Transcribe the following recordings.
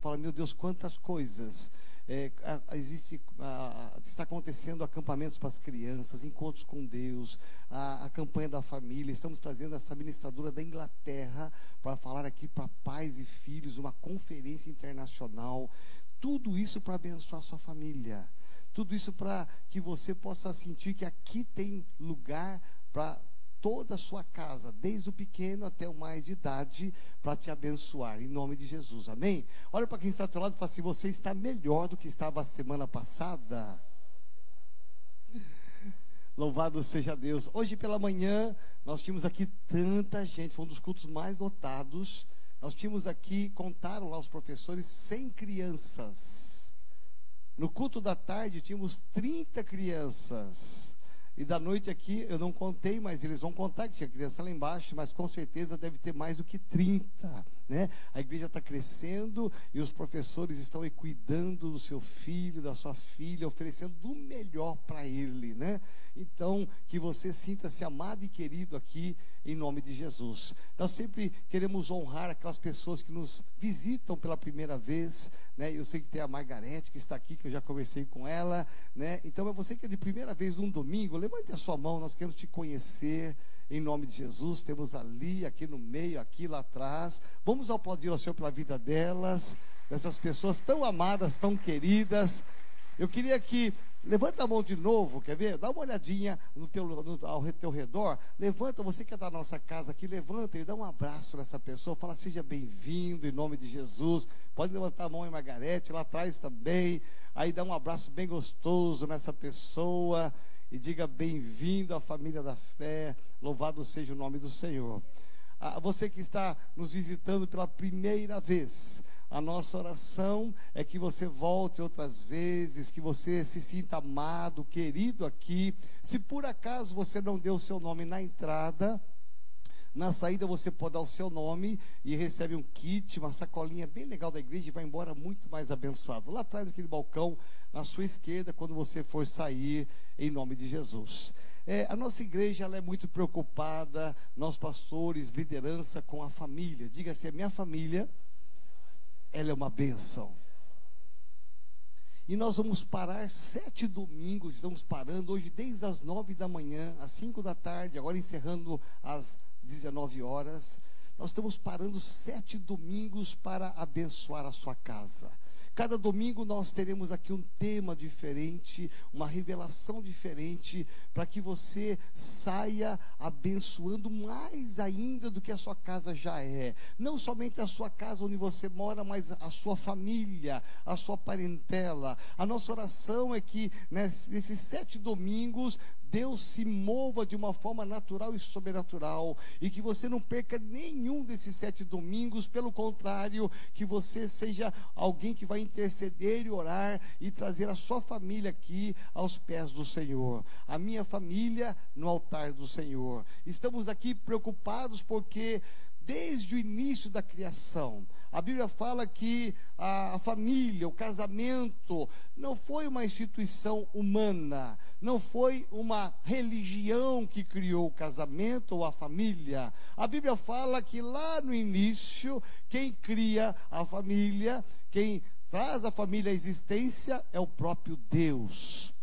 fala, meu Deus, quantas coisas. É, existe, está acontecendo acampamentos para as crianças, encontros com Deus, a, a, campanha da família. Estamos trazendo essa ministradora da Inglaterra para falar aqui para pais e filhos, uma conferência internacional. Tudo isso para abençoar a sua família. Tudo isso para que você possa sentir que aqui tem lugar para toda a sua casa, desde o pequeno até o mais de idade, para te abençoar, em nome de Jesus, amém? Olha para quem está do seu lado e fala assim: você está melhor do que estava a semana passada. Louvado seja Deus. Hoje pela manhã, nós tínhamos aqui tanta gente, foi um dos cultos mais lotados. Nós tínhamos aqui, contaram lá os professores, 100 crianças. No culto da tarde, tínhamos 30 crianças. E da noite aqui, eu não contei, mas eles vão contar que tinha criança lá embaixo, mas com certeza deve ter mais do que 30. Né? A igreja está crescendo e os professores estão cuidando do seu filho, da sua filha, oferecendo do melhor para ele. Né? Então, que você sinta-se amado e querido aqui em nome de Jesus. Nós sempre queremos honrar aquelas pessoas que nos visitam pela primeira vez. Né? Eu sei que tem a Margarete que está aqui, que eu já conversei com ela. Né? Então, é você que é de primeira vez num domingo, levante a sua mão, nós queremos te conhecer. Em nome de Jesus, temos ali, aqui no meio, aqui lá atrás. Vamos aplaudir ao Senhor pela vida delas, dessas pessoas tão amadas, tão queridas. Eu queria que Levanta a mão de novo, quer ver? Dá uma olhadinha no teu, no, ao teu redor. Levanta, você que é da nossa casa aqui, levanta e dá um abraço nessa pessoa. Fala, seja bem-vindo em nome de Jesus. Pode levantar a mão em Margarete, lá atrás também. Aí dá um abraço bem gostoso nessa pessoa. E diga bem-vindo à família da fé. Louvado seja o nome do Senhor. Ah, você que está nos visitando pela primeira vez. A nossa oração é que você volte outras vezes, que você se sinta amado, querido aqui. Se por acaso você não deu o seu nome na entrada, na saída você pode dar o seu nome e recebe um kit, uma sacolinha bem legal da igreja e vai embora muito mais abençoado. Lá atrás daquele balcão, na sua esquerda, quando você for sair, em nome de Jesus. É, a nossa igreja ela é muito preocupada, nós pastores, liderança com a família. Diga assim, a minha família ela é uma benção. E nós vamos parar sete domingos, estamos parando hoje desde as nove da manhã, às cinco da tarde, agora encerrando às 19 horas. Nós estamos parando sete domingos para abençoar a sua casa. Cada domingo nós teremos aqui um tema diferente, uma revelação diferente, para que você saia abençoando mais ainda do que a sua casa já é. Não somente a sua casa onde você mora, mas a sua família, a sua parentela. A nossa oração é que nesses sete domingos Deus se mova de uma forma natural e sobrenatural, e que você não perca nenhum desses sete domingos, pelo contrário, que você seja alguém que vai interceder e orar e trazer a sua família aqui aos pés do Senhor, a minha família no altar do Senhor. Estamos aqui preocupados porque desde o início da criação. A Bíblia fala que a, família, o casamento, não foi uma instituição humana, não foi uma religião que criou o casamento ou a família. A Bíblia fala que lá no início, quem cria a família, quem traz a família à existência é o próprio Deus.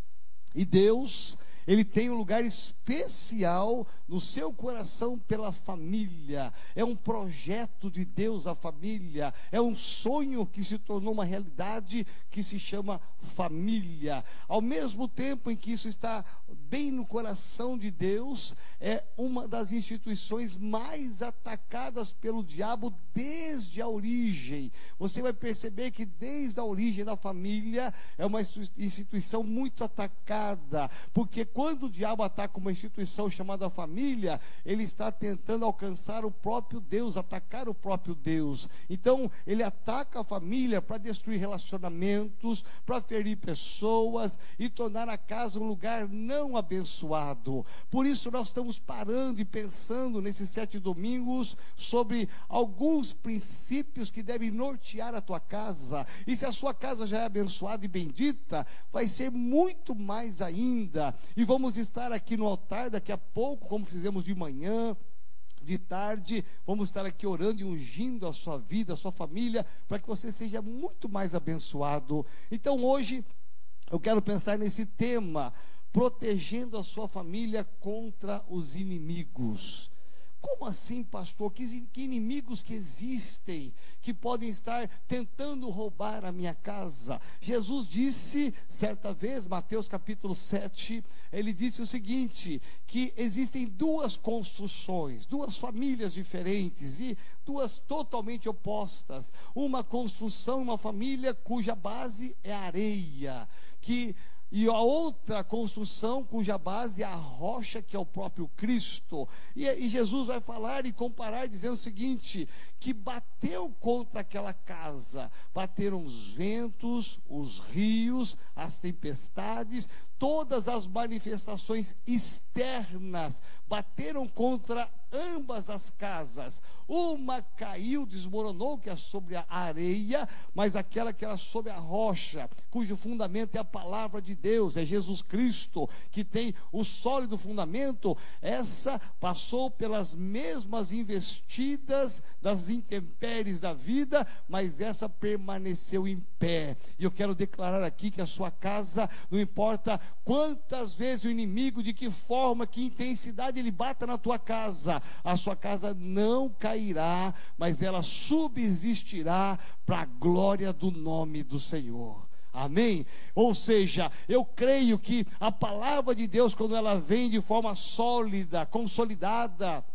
E Deus ele tem um lugar especial no seu coração pela família. É um projeto de Deus a família. É um sonho que se tornou uma realidade que se chama família. Ao mesmo tempo em que isso está bem no coração de Deus, é uma das instituições mais atacadas pelo diabo desde a origem. Você vai perceber que desde a origem da família é uma instituição muito atacada, porque quando o diabo ataca uma instituição chamada família, ele está tentando alcançar o próprio Deus, atacar o próprio Deus. Então, ele ataca a família para destruir relacionamentos, para ferir pessoas e tornar a casa um lugar não abençoado. Por isso, nós estamos parando e pensando nesses sete domingos sobre alguns princípios que devem nortear a tua casa. E se a sua casa já é abençoada e bendita, vai ser muito mais ainda. E vamos estar aqui no altar daqui a pouco, como fizemos de manhã de tarde, vamos estar aqui orando e ungindo a sua vida, a sua família, para que você seja muito mais abençoado. Então hoje eu quero pensar nesse tema, protegendo a sua família contra os inimigos. Como assim, pastor? Que, que, inimigos que existem que podem estar tentando roubar a minha casa? Jesus disse, certa vez, Mateus capítulo 7, ele disse o seguinte: que existem duas construções, duas famílias diferentes e duas totalmente opostas. Uma construção, uma família cuja base é areia, que e a outra construção cuja base é a rocha que é o próprio Cristo. E, e, Jesus vai falar e comparar dizendo o seguinte: que bateu contra aquela casa, bateram os ventos, os rios, as tempestades, todas as manifestações externas bateram contra ambas as casas. Uma caiu, desmoronou, que é sobre a areia, mas aquela que era sobre a rocha, cujo fundamento é a palavra de Deus, é Jesus Cristo, que tem o sólido fundamento, essa passou pelas mesmas investidas das intempéries da vida, mas essa permaneceu em pé. E eu quero declarar aqui que a sua casa, não importa quantas vezes o inimigo, de que forma, que intensidade ele bata na tua casa, a sua casa não cairá, mas ela subsistirá para a glória do nome do Senhor. Amém? Ou seja, eu creio que a palavra de Deus, quando ela vem de forma sólida, consolidada,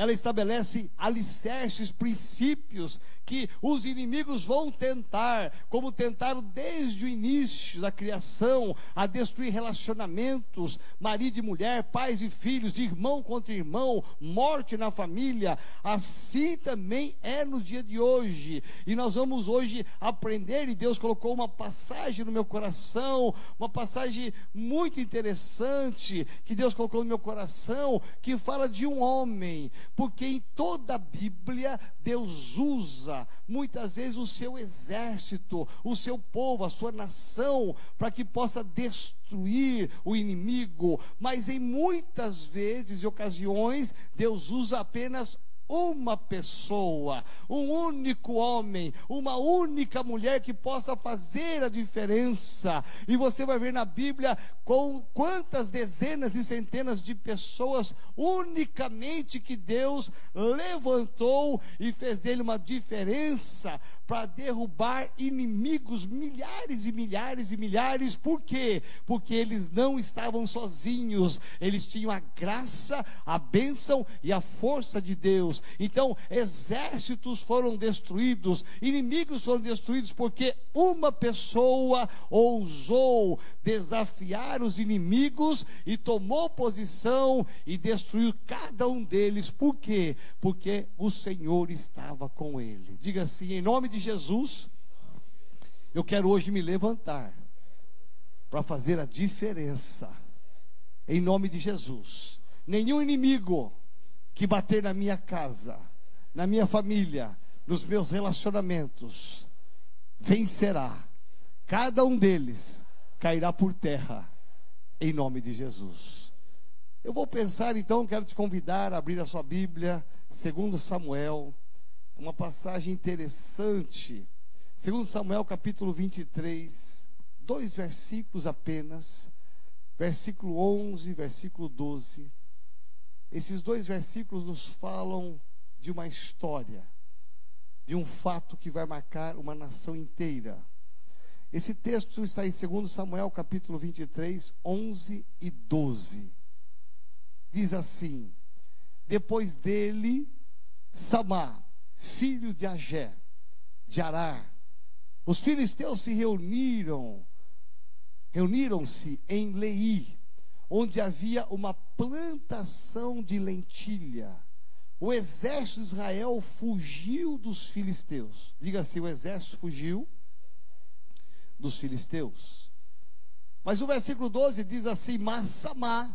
ela estabelece alicerces, princípios que os inimigos vão tentar, como tentaram desde o início da criação, a destruir relacionamentos, marido e mulher, pais e filhos, irmão contra irmão, morte na família. Assim também é no dia de hoje. E nós vamos hoje aprender, e Deus colocou uma passagem no meu coração, uma passagem muito interessante que Deus colocou no meu coração, que fala de um homem, porque em toda a Bíblia Deus usa muitas vezes o seu exército, o seu povo, a sua nação, para que possa destruir o inimigo, mas em muitas vezes e ocasiões Deus usa apenas uma pessoa, um único homem, uma única mulher que possa fazer a diferença. E você vai ver na Bíblia com quantas dezenas e centenas de pessoas unicamente que Deus levantou e fez dele uma diferença para derrubar inimigos, milhares e milhares e milhares. Por quê? Porque eles não estavam sozinhos, eles tinham a graça, a bênção e a força de Deus. Então, exércitos foram destruídos, inimigos foram destruídos, porque uma pessoa ousou desafiar os inimigos e tomou posição e destruiu cada um deles. Por quê? Porque o Senhor estava com ele. Diga assim, em nome de Jesus, eu quero hoje me levantar para fazer a diferença. Em nome de Jesus. Nenhum inimigo que bater na minha casa, na minha família, nos meus relacionamentos, vencerá. Cada um deles cairá por terra, em nome de Jesus. Eu vou pensar então, quero te convidar a abrir a sua Bíblia, segundo Samuel, uma passagem interessante. Segundo Samuel, capítulo 23, dois versículos apenas, versículo 11, versículo 12. Esses dois versículos nos falam de uma história, de um fato que vai marcar uma nação inteira. Esse texto está em 2 Samuel, capítulo 23, 11 e 12. Diz assim: Depois dele, Samar, filho de Agé, de Arar, os filisteus se reuniram, reuniram-se em Lei, onde havia uma plantação de lentilha. O exército de Israel fugiu dos filisteus. Diga assim: o exército fugiu dos filisteus. Mas o versículo 12 diz assim: Massamá,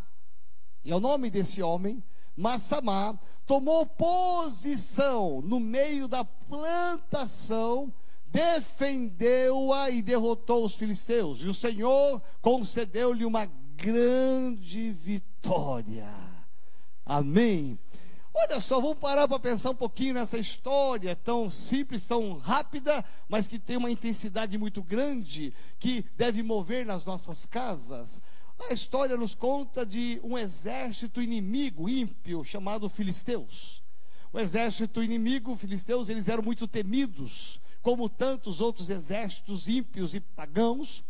e é o nome desse homem, Massamá, tomou posição no meio da plantação, defendeu-a e derrotou os filisteus. E o Senhor concedeu-lhe uma grande vitória. Amém. Olha só, vamos parar para pensar um pouquinho nessa história tão simples, tão rápida, mas que tem uma intensidade muito grande, que deve mover nas nossas casas. A história nos conta de um exército inimigo, ímpio, chamado Filisteus. O exército inimigo, Filisteus, eles eram muito temidos, como tantos outros exércitos ímpios e pagãos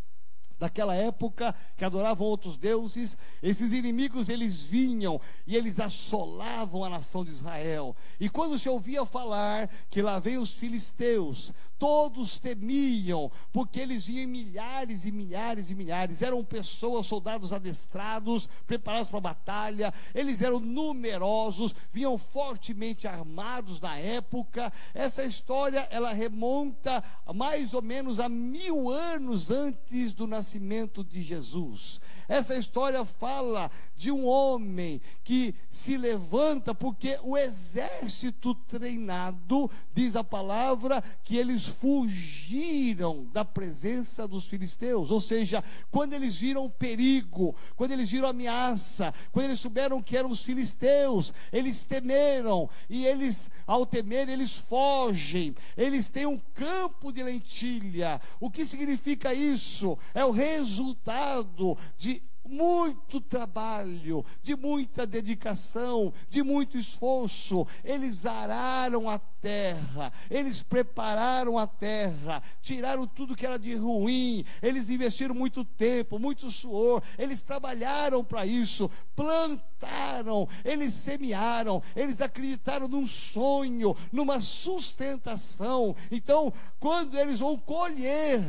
daquela época que adoravam outros deuses, esses inimigos eles vinham e eles assolavam a nação de Israel. E quando se ouvia falar que lá vem os filisteus, todos temiam, porque eles vinham milhares e milhares e milhares, eram pessoas, soldados adestrados, preparados para a batalha, eles eram numerosos, vinham fortemente armados na época. Essa história ela remonta mais ou menos a mil anos antes do nascimento de Jesus. Essa história fala de um homem que se levanta porque o exército treinado, diz a palavra, que eles fugiram da presença dos filisteus. Ou seja, quando eles viram perigo, quando eles viram ameaça, quando eles souberam que eram os filisteus, eles temeram e eles, ao temer, eles fogem. Eles têm um campo de lentilha. O que significa isso? É o resultado de muito trabalho, de muita dedicação, de muito esforço. Eles araram a terra, eles prepararam a terra, tiraram tudo que era de ruim, eles investiram muito tempo, muito suor, eles trabalharam para isso, plantaram, eles semearam, eles acreditaram num sonho, numa sustentação. Então, quando eles vão colher,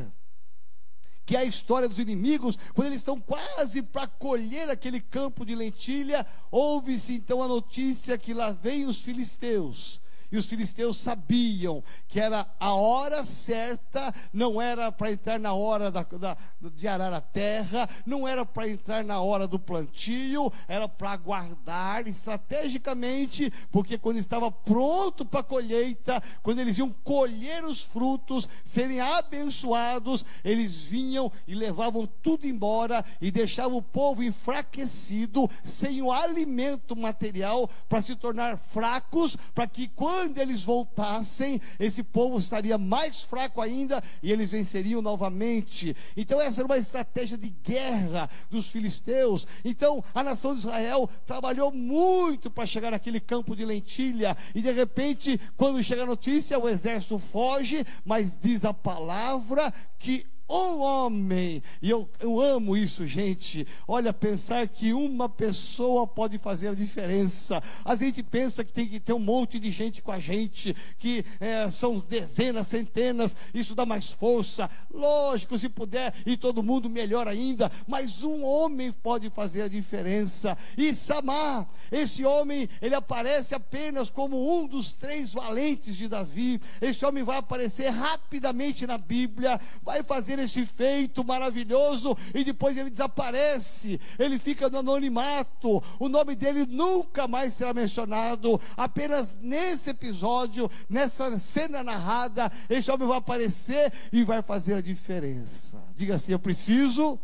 que é a história dos inimigos, quando eles estão quase para colher aquele campo de lentilha, ouve-se então a notícia que lá vem os filisteus e os filisteus sabiam que era a hora certa, não era para entrar na hora da, da, de arar a terra, não era para entrar na hora do plantio, era para aguardar estrategicamente, porque quando estava pronto para a colheita, quando eles iam colher os frutos, serem abençoados, eles vinham e levavam tudo embora e deixavam o povo enfraquecido, sem o alimento material, para se tornar fracos, para que quando quando eles voltassem, esse povo estaria mais fraco ainda e eles venceriam novamente. Então, essa era uma estratégia de guerra dos filisteus. Então, a nação de Israel trabalhou muito para chegar naquele campo de lentilha. E de repente, quando chega a notícia, o exército foge, mas diz a palavra que um homem, e eu, eu amo isso, gente. Olha, pensar que uma pessoa pode fazer a diferença. A gente pensa que tem que ter um monte de gente com a gente, que é, são dezenas, centenas, isso dá mais força. Lógico, se puder, e todo mundo melhor ainda, mas um homem pode fazer a diferença. E Samar, esse homem, ele aparece apenas como um dos três valentes de Davi. Esse homem vai aparecer rapidamente na Bíblia, vai fazer esse feito maravilhoso e depois ele desaparece, ele fica no anonimato, o nome dele nunca mais será mencionado, apenas nesse episódio, nessa cena narrada, esse homem vai aparecer e vai fazer a diferença. Diga assim: Eu preciso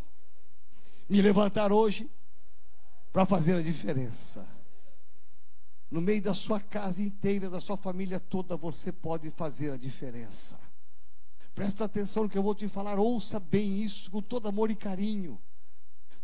me levantar hoje para fazer a diferença. No meio da sua casa inteira, da sua família toda, você pode fazer a diferença. Presta atenção no que eu vou te falar, ouça bem isso com todo amor e carinho.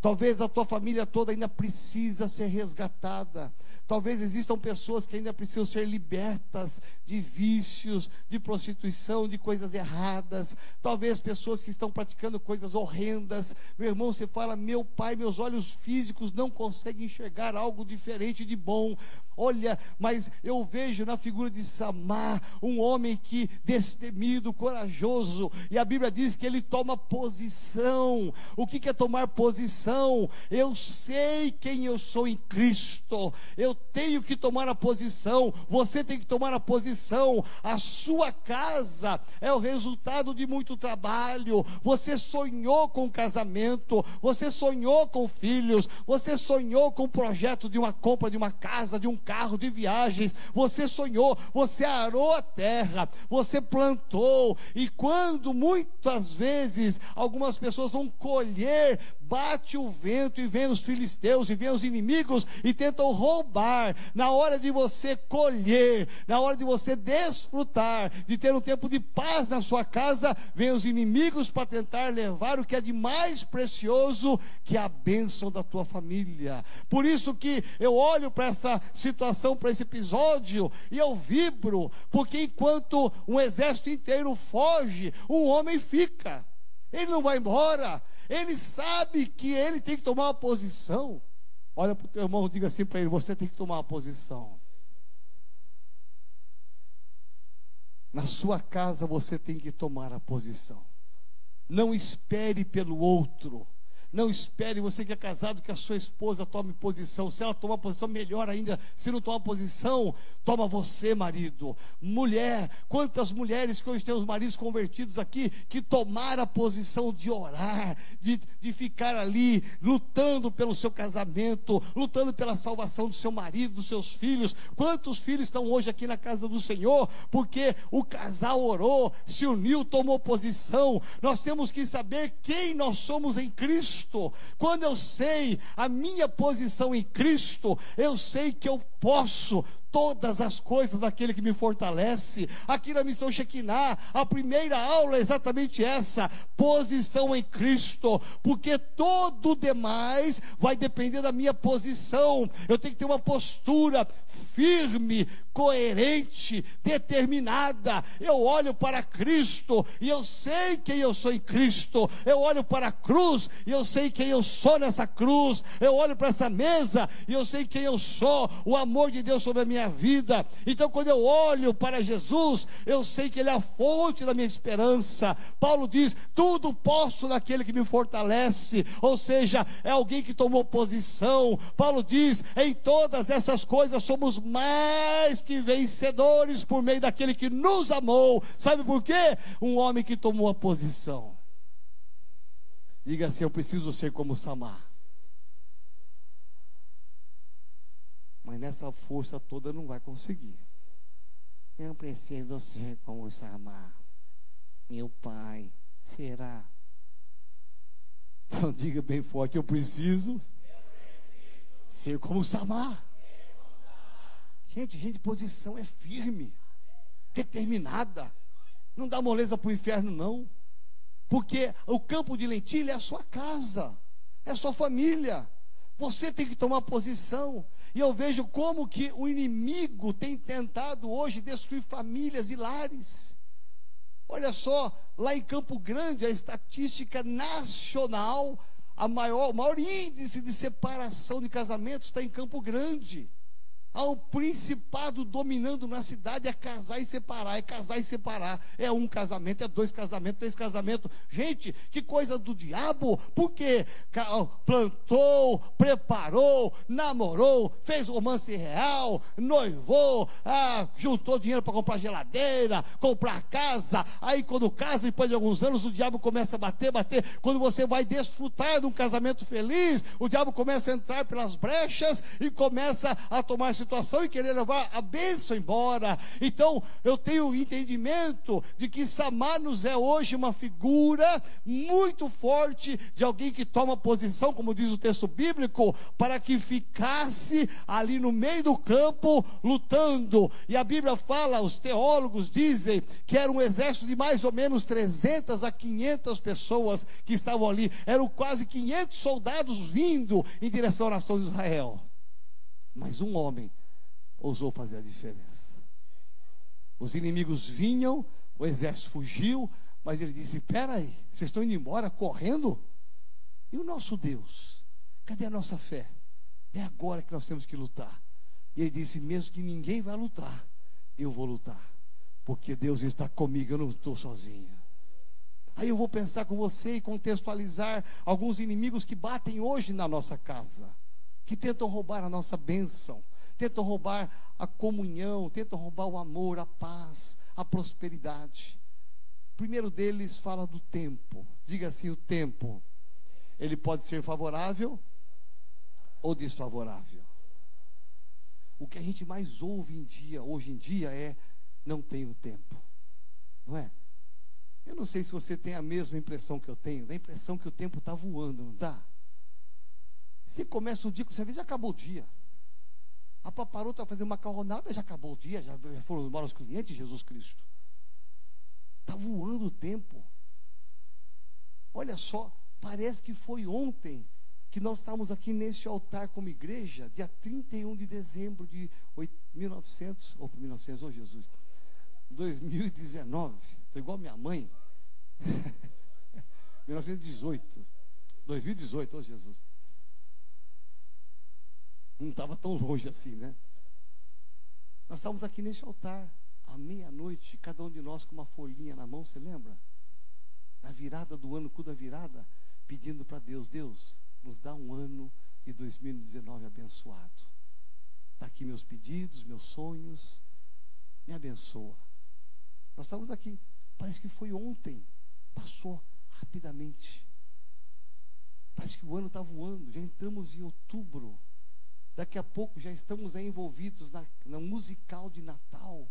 Talvez a tua família toda ainda precisa ser resgatada. Talvez existam pessoas que ainda precisam ser libertas de vícios, de prostituição, de coisas erradas. Talvez pessoas que estão praticando coisas horrendas. Meu irmão, você fala: "Meu pai, meus olhos físicos não conseguem enxergar algo diferente de bom". Olha, mas eu vejo na figura de Samar um homem que destemido, corajoso, e a Bíblia diz que ele toma posição. O que é tomar posição? Eu sei quem eu sou em Cristo. Eu tenho que tomar a posição. Você tem que tomar a posição. A sua casa é o resultado de muito trabalho. Você sonhou com casamento, você sonhou com filhos, você sonhou com o projeto de uma compra de uma casa, de um carro de viagens, você sonhou, você arou a terra, você plantou, e quando muitas vezes algumas pessoas vão colher, bate o vento, e vem os filisteus, e vem os inimigos, e tentam roubar. Na hora de você colher, na hora de você desfrutar, de ter um tempo de paz na sua casa, vem os inimigos para tentar levar o que é de mais precioso, que é a bênção da tua família. Por isso que eu olho para essa situação, para esse episódio, e eu vibro, porque enquanto um exército inteiro foge, um homem fica. Ele não vai embora. Ele sabe que ele tem que tomar uma posição. Olha para o teu irmão, diga assim para ele: você tem que tomar uma posição. Na sua casa você tem que tomar a posição. Não espere pelo outro. Não espere você que é casado que a sua esposa tome posição. Se ela tomar posição, melhor ainda. Se não tomar posição, toma você, marido. Mulher, quantas mulheres que hoje têm os maridos convertidos aqui que tomaram a posição de orar, de, de ficar ali lutando pelo seu casamento, lutando pela salvação do seu marido, dos seus filhos. Quantos filhos estão hoje aqui na casa do Senhor? Porque o casal orou, se uniu, tomou posição. Nós temos que saber quem nós somos em Cristo. Cristo, quando eu sei a minha posição em Cristo, eu sei que eu posso todas as coisas daquele que me fortalece. Aqui na missão Shekinah, a primeira aula é exatamente essa: posição em Cristo, porque todo o demais vai depender da minha posição. Eu tenho que ter uma postura firme, coerente, determinada. Eu olho para Cristo e eu sei quem eu sou em Cristo. Eu olho para a cruz e eu sei quem eu sou nessa cruz. Eu olho para essa mesa e eu sei quem eu sou. O amor de Deus sobre a minha minha vida. Então, quando eu olho para Jesus, eu sei que Ele é a fonte da minha esperança. Paulo diz: tudo posso naquele que me fortalece, ou seja, é alguém que tomou posição. Paulo diz: em todas essas coisas somos mais que vencedores por meio daquele que nos amou. Sabe por quê? Um homem que tomou a posição. Diga assim: eu preciso ser como Samar. Mas nessa força toda não vai conseguir. Eu preciso ser como Samar. Meu pai será. Então diga bem forte, eu preciso, ser como Samar. Gente, gente, posição é firme, determinada. Não dá moleza para o inferno, não. Porque o campo de lentilha é a sua casa, é a sua família. Você tem que tomar posição. E eu vejo como que o inimigo tem tentado hoje destruir famílias e lares. Olha só, lá em Campo Grande, a estatística nacional, a maior, o maior índice de separação de casamentos está em Campo Grande. Há um principado dominando na cidade, é casar e separar, é casar e separar. É um casamento, é dois casamentos, três casamentos. Gente, que coisa do diabo, porque plantou, preparou, namorou, fez romance real, noivou, ah, juntou dinheiro para comprar geladeira, comprar casa. Aí quando casa, depois de alguns anos, o diabo começa a bater, bater. Quando você vai desfrutar de um casamento feliz, o diabo começa a entrar pelas brechas e começa a tomar situação e querer levar a bênção embora. Então, eu tenho entendimento de que Samanos é hoje uma figura muito forte de alguém que toma posição, como diz o texto bíblico, para que ficasse ali no meio do campo lutando. E a Bíblia fala, os teólogos dizem que era um exército de mais ou menos 300 a 500 pessoas que estavam ali. Eram quase 500 soldados vindo em direção à nação de Israel. Mas um homem ousou fazer a diferença. Os inimigos vinham, o exército fugiu, mas ele disse: Espera aí, vocês estão indo embora correndo? E o nosso Deus? Cadê a nossa fé? É agora que nós temos que lutar. E ele disse: Mesmo que ninguém vá lutar, eu vou lutar, porque Deus está comigo, eu não estou sozinho. Aí eu vou pensar com você e contextualizar alguns inimigos que batem hoje na nossa casa que tentam roubar a nossa bênção, tentam roubar a comunhão, tentam roubar o amor, a paz, a prosperidade. O primeiro deles fala do tempo. Diga assim: o tempo. Ele pode ser favorável ou desfavorável. O que a gente mais ouve em dia, hoje em dia é não tenho tempo. Não é? Eu não sei se você tem a mesma impressão que eu tenho, da impressão que o tempo está voando, não está? Você começa o dia, você vê, já acabou o dia. A paparou para fazer macarronada, já acabou o dia, já foram embora os clientes, Jesus Cristo. Está voando o tempo. Olha só, parece que foi ontem que nós estávamos aqui neste altar como igreja, dia 31 de dezembro de 1900, ou 1900, oh Jesus, 2019, estou igual minha mãe, 1918, 2018, oh Jesus. Não estava tão longe assim, né? Nós estávamos aqui neste altar, à meia-noite, cada um de nós com uma folhinha na mão, você lembra? Na virada do ano, cu da virada, pedindo para Deus, Deus, nos dá um ano de 2019 abençoado. Está aqui meus pedidos, meus sonhos, me abençoa. Nós estávamos aqui, parece que foi ontem, passou rapidamente. Parece que o ano está voando, já entramos em outubro. Daqui a pouco já estamos aí envolvidos na, na musical de Natal.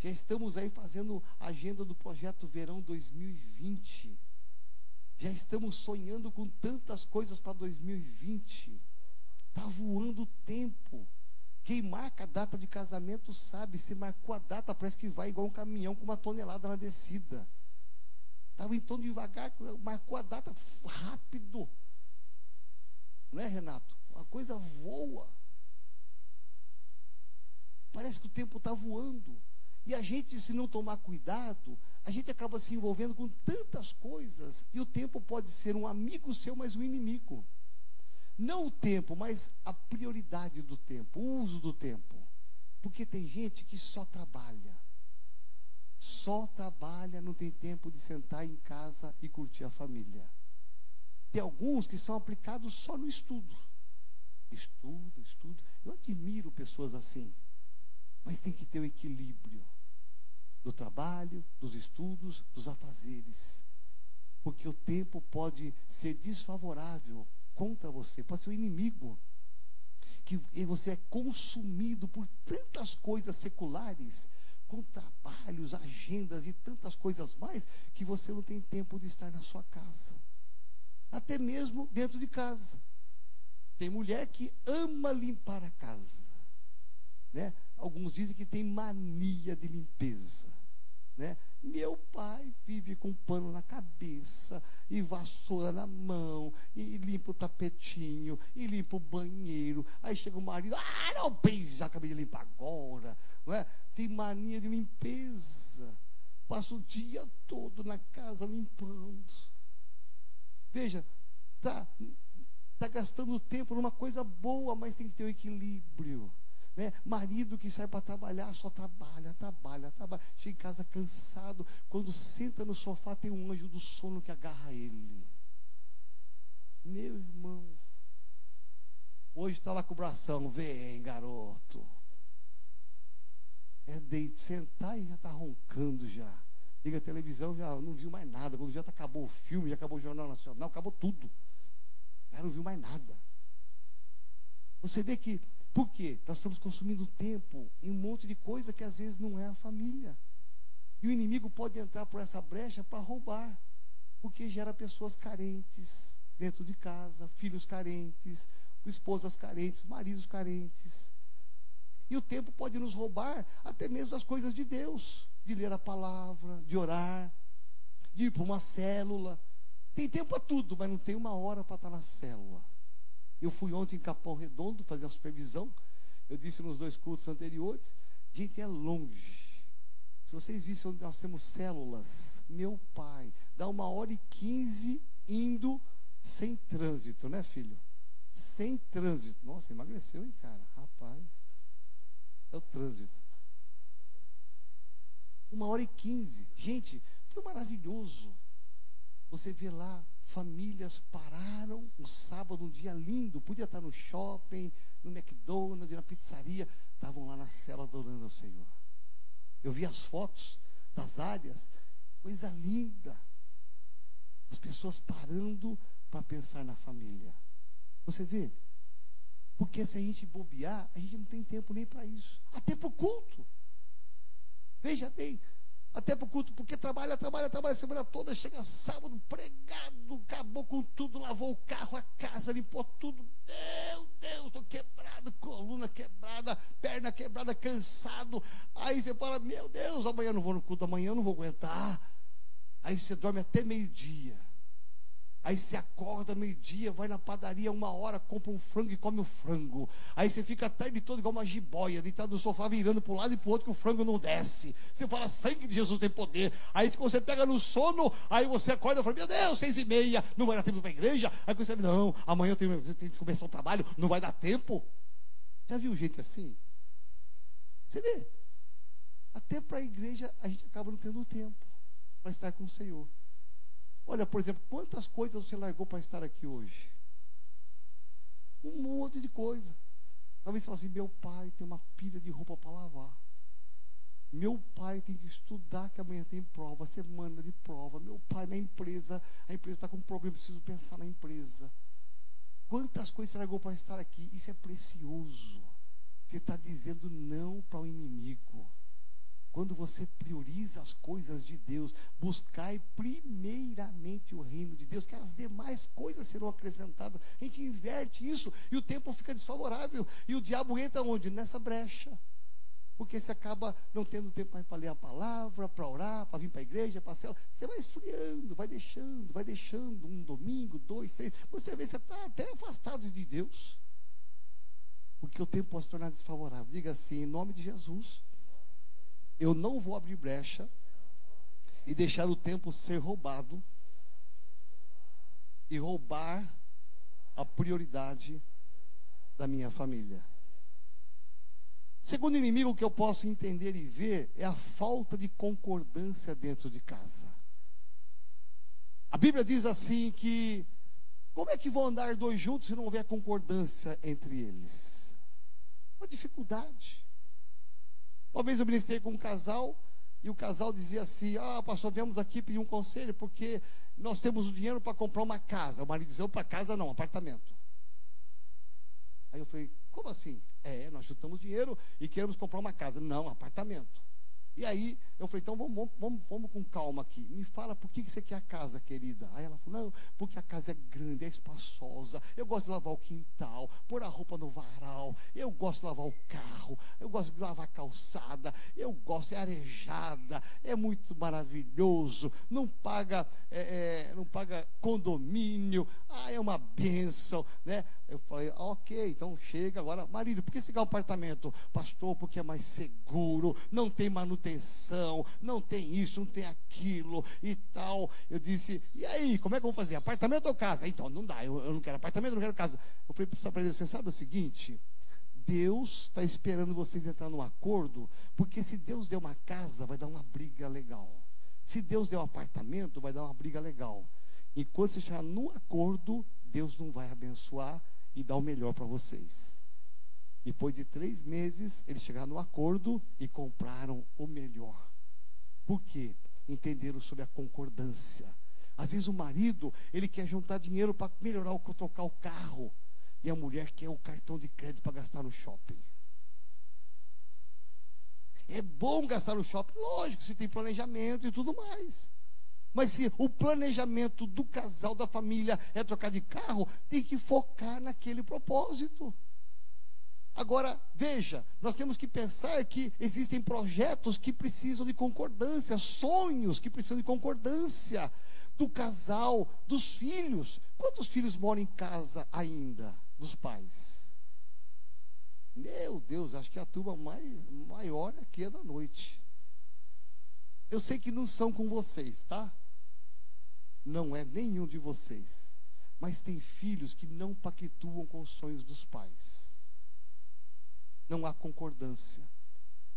Já estamos aí fazendo a agenda do projeto Verão 2020. Já estamos sonhando com tantas coisas para 2020. Está voando o tempo. Quem marca a data de casamento sabe, se marcou a data, parece que vai igual um caminhão com uma tonelada na descida. Estava então devagar, marcou a data rápido. Não é, Renato? A coisa voa. Parece que o tempo está voando. E a gente, se não tomar cuidado, a gente acaba se envolvendo com tantas coisas. E o tempo pode ser um amigo seu, mas um inimigo. Não o tempo, mas a prioridade do tempo, o uso do tempo. Porque tem gente que só trabalha. Só trabalha, não tem tempo de sentar em casa e curtir a família. Tem alguns que são aplicados só no estudo. Estuda, estuda. Eu admiro pessoas assim. Mas tem que ter o equilíbrio do trabalho, dos estudos, dos afazeres. Porque o tempo pode ser desfavorável contra você, pode ser um inimigo. Que você é consumido por tantas coisas seculares, com trabalhos, agendas e tantas coisas mais, que você não tem tempo de estar na sua casa. Até mesmo dentro de casa. Tem mulher que ama limpar a casa. Né? Alguns dizem que tem mania de limpeza. Né? Meu pai vive com pano na cabeça, e vassoura na mão, e limpa o tapetinho, e limpa o banheiro. Aí chega o marido, ah, não, já acabei de limpar agora. Não é? Tem mania de limpeza. Passa o dia todo na casa limpando. Veja, tá, está gastando tempo numa coisa boa, mas tem que ter o um equilíbrio. Né? Marido que sai para trabalhar, só trabalha, trabalha, trabalha. Chega em casa cansado. Quando senta no sofá, tem um anjo do sono que agarra ele. Meu irmão. Hoje está lá com o bração. Vem, garoto. É de sentar e já está roncando já. Liga a televisão, já não viu mais nada. Quando já acabou o filme, já acabou o Jornal Nacional, acabou tudo. Ela não viu mais nada. Você vê que, por quê? Nós estamos consumindo tempo em um monte de coisa que às vezes não é a família. E o inimigo pode entrar por essa brecha para roubar, porque gera pessoas carentes dentro de casa, filhos carentes, esposas carentes, maridos carentes. E o tempo pode nos roubar até mesmo das coisas de Deus, de ler a palavra, de orar, de ir para uma célula. Tem tempo para tudo, mas não tem uma hora para estar na célula. Eu fui ontem em Capão Redondo fazer a supervisão. Eu disse nos dois cultos anteriores: gente, é longe. Se vocês vissem onde nós temos células, meu pai, dá uma hora e quinze indo sem trânsito, né, filho? Sem trânsito. Nossa, emagreceu, hein, cara? Rapaz. É o trânsito. Uma hora e quinze. Gente, foi maravilhoso. Você vê lá, famílias pararam um sábado, um dia lindo, podia estar no shopping, no McDonald's, na pizzaria, estavam lá na cela adorando ao Senhor. Eu vi as fotos das áreas, coisa linda. As pessoas parando para pensar na família. Você vê? Porque se a gente bobear, a gente não tem tempo nem para isso. Até para o culto. Veja bem, até para o culto, porque trabalha, trabalha, trabalha a semana toda, chega sábado, pregado, acabou com tudo, lavou o carro, a casa, limpou tudo. Meu Deus, estou quebrado, coluna quebrada, perna quebrada, cansado. Aí você fala, meu Deus, amanhã não vou no culto, amanhã eu não vou aguentar. Aí você dorme até meio-dia. Aí você acorda meio-dia, vai na padaria uma hora, compra um frango e come o frango. Aí você fica a tarde toda igual uma jiboia, deitado no sofá, virando para um lado e para o outro, que o frango não desce. Você fala, sangue de Jesus tem poder. Aí se você pega no sono, aí você acorda e fala, meu Deus, seis e meia, não vai dar tempo para a igreja. Aí você fala, não, amanhã eu tenho, eu tenho que começar o trabalho, não vai dar tempo. Já viu gente assim? Você vê? Até para a igreja a gente acaba não tendo tempo para estar com o Senhor. Olha, por exemplo, quantas coisas você largou para estar aqui hoje? Um monte de coisa. Talvez você fale assim: meu pai tem uma pilha de roupa para lavar. Meu pai tem que estudar, que amanhã tem prova, semana de prova. Meu pai na empresa, a empresa está com um problema, preciso pensar na empresa. Quantas coisas você largou para estar aqui? Isso é precioso. Você está dizendo não para o inimigo. Quando você prioriza as coisas de Deus, buscai primeiramente o reino de Deus, que as demais coisas serão acrescentadas. A gente inverte isso e o tempo fica desfavorável. E o diabo entra onde? Nessa brecha. Porque você acaba não tendo tempo mais para ler a palavra, para orar, para vir para a igreja, para a cela. Você vai esfriando, vai deixando, vai deixando um domingo, dois, três. Você vê, você está até afastado de Deus. Porque o tempo pode se tornar desfavorável. Diga assim, em nome de Jesus eu não vou abrir brecha e deixar o tempo ser roubado e roubar a prioridade da minha família. Segundo inimigo que eu posso entender e ver é a falta de concordância dentro de casa. A Bíblia diz assim que como é que vão andar dois juntos se não houver concordância entre eles? Uma dificuldade. Uma vez eu ministrei com um casal e o casal dizia assim: Ah, pastor, viemos aqui pedir um conselho porque nós temos o dinheiro para comprar uma casa. O marido dizia: para casa não, apartamento. Aí eu falei: Como assim? É, nós juntamos dinheiro e queremos comprar uma casa. Não, apartamento. E aí eu falei, então vamos, vamos, vamos com calma aqui. Me fala por que você quer a casa, querida. Aí ela falou, não, porque a casa é grande, é espaçosa. Eu gosto de lavar o quintal, pôr a roupa no varal. Eu gosto de lavar o carro. Eu gosto de lavar a calçada. Eu gosto, é arejada. É muito maravilhoso. Não paga, é, é, não paga condomínio. Ah, é uma benção, né? Eu falei, ok, então chega agora. Marido, por que você quer um apartamento? Pastor, porque é mais seguro, não tem manutenção, não tem isso, não tem aquilo e tal. Eu disse, e aí, como é que eu vou fazer? Apartamento ou casa? Então, não dá, eu, eu não quero apartamento, não quero casa. Eu falei para ele, você sabe o seguinte? Deus está esperando vocês entrar num acordo, porque se Deus der uma casa, vai dar uma briga legal. Se Deus der um apartamento, vai dar uma briga legal. E quando você chegar num acordo, Deus não vai abençoar e dar o melhor para vocês. Depois de três meses, eles chegaram no acordo e compraram o melhor. Por quê? Entenderam sobre a concordância. Às vezes o marido, ele quer juntar dinheiro para melhorar o trocar o carro. E a mulher quer o cartão de crédito para gastar no shopping. É bom gastar no shopping, lógico, se tem planejamento e tudo mais. Mas se o planejamento do casal, da família é trocar de carro, tem que focar naquele propósito. Agora, veja, nós temos que pensar que existem projetos que precisam de concordância, sonhos que precisam de concordância do casal, dos filhos. Quantos filhos moram em casa ainda, dos pais? Meu Deus, acho que a turma mais, maior aqui é da noite. Eu sei que não são com vocês, tá? não é nenhum de vocês, mas tem filhos que não pactuam com os sonhos dos pais. Não há concordância.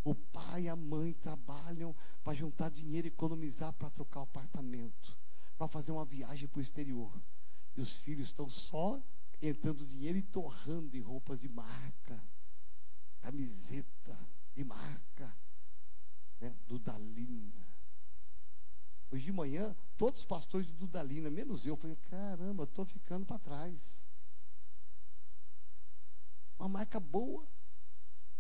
O pai e a mãe trabalham para juntar dinheiro e economizar para trocar o apartamento, para fazer uma viagem para o exterior. E os filhos estão só entrando dinheiro e torrando em roupas de marca, camiseta de marca, né, do Dalina. Hoje de manhã, todos os pastores de Dudalina, menos eu, falei, caramba, estou ficando para trás. Uma marca boa.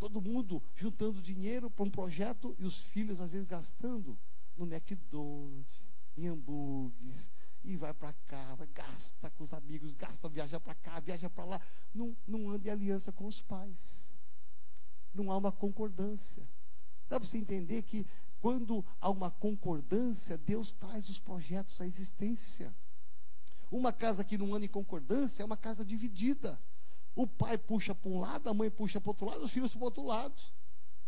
Todo mundo juntando dinheiro para um projeto e os filhos às vezes gastando no McDonald's, em hambúrgueres, e vai para cá, gasta com os amigos, gasta, viaja para cá, viaja para lá. Não, não anda em aliança com os pais. Não há uma concordância. Dá para você entender que quando há uma concordância, Deus traz os projetos à existência. Uma casa que não anda em concordância é uma casa dividida. O pai puxa para um lado, a mãe puxa para outro lado, os filhos para o outro lado.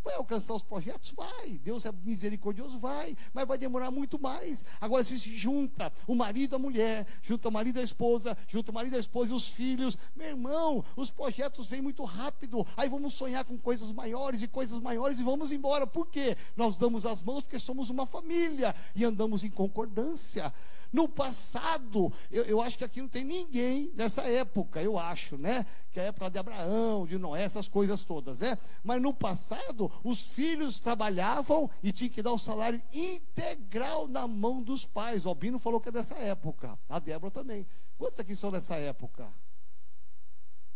Vai alcançar os projetos? Vai. Deus é misericordioso? Vai. Mas vai demorar muito mais. Agora, se se junta o marido a mulher, junta o marido a esposa, junta o marido a esposa e os filhos, meu irmão, os projetos vêm muito rápido. Aí vamos sonhar com coisas maiores e coisas maiores e vamos embora. Por quê? Nós damos as mãos porque somos uma família e andamos em concordância. No passado, eu, eu, acho que aqui não tem ninguém nessa época, eu acho, né? Que é a época de Abraão, de Noé, essas coisas todas, né? Mas no passado, os filhos trabalhavam e tinham que dar o salário integral na mão dos pais. O Albino falou que é dessa época, a Débora também. Quantos aqui são dessa época?